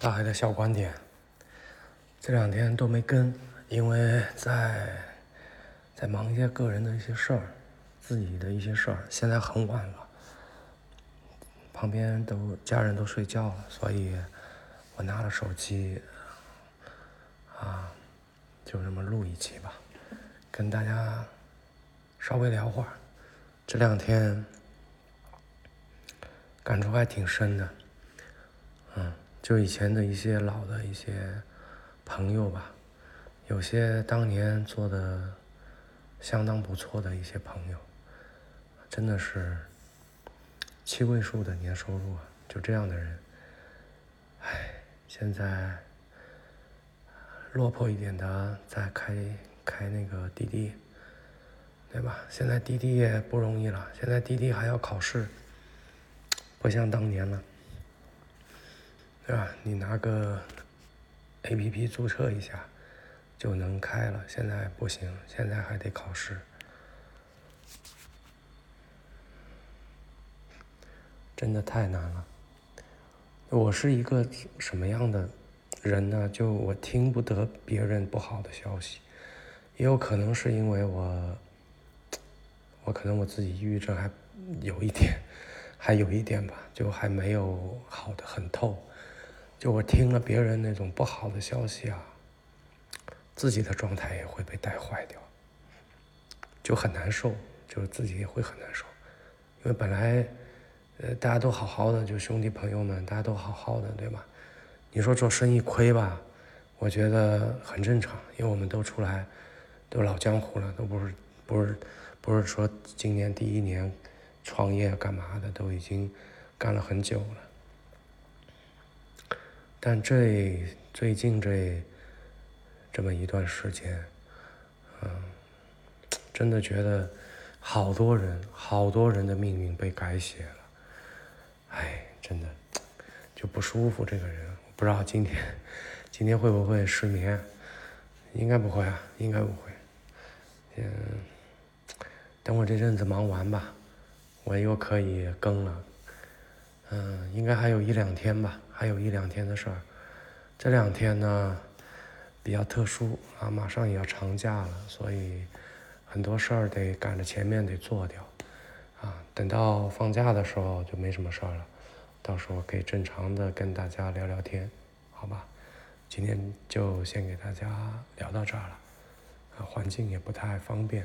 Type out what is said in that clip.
大海的小观点，这两天都没跟，因为在在忙一些个人的一些事儿，自己的一些事儿。现在很晚了，旁边都家人都睡觉了，所以我拿了手机，啊，就这么录一期吧，跟大家稍微聊会儿。这两天感触还挺深的，就以前的一些老的一些朋友吧，有些当年做的相当不错的一些朋友，真的是七位数的年收入啊，就这样的人，唉，现在落魄一点的在开开那个滴滴，对吧？现在滴滴也不容易了，现在滴滴还要考试，不像当年了。对吧？你拿个 A P P 注册一下就能开了，现在不行，现在还得考试，真的太难了。我是一个什么样的人呢？就我听不得别人不好的消息，也有可能是因为我，我可能我自己抑郁症还有一点，还有一点吧，就还没有好的很透。就我听了别人那种不好的消息啊，自己的状态也会被带坏掉，就很难受，就是自己也会很难受，因为本来，呃，大家都好好的，就兄弟朋友们，大家都好好的，对吧？你说做生意亏吧，我觉得很正常，因为我们都出来，都老江湖了，都不是不是不是说今年第一年创业干嘛的，都已经干了很久了。但这最近这这么一段时间，嗯，真的觉得好多人好多人的命运被改写了，哎，真的就不舒服。这个人，我不知道今天今天会不会失眠，应该不会啊，应该不会。嗯，等我这阵子忙完吧，我又可以更了。嗯，应该还有一两天吧。还有一两天的事儿，这两天呢比较特殊啊，马上也要长假了，所以很多事儿得赶着前面得做掉啊。等到放假的时候就没什么事儿了，到时候可以正常的跟大家聊聊天，好吧？今天就先给大家聊到这儿了，啊，环境也不太方便。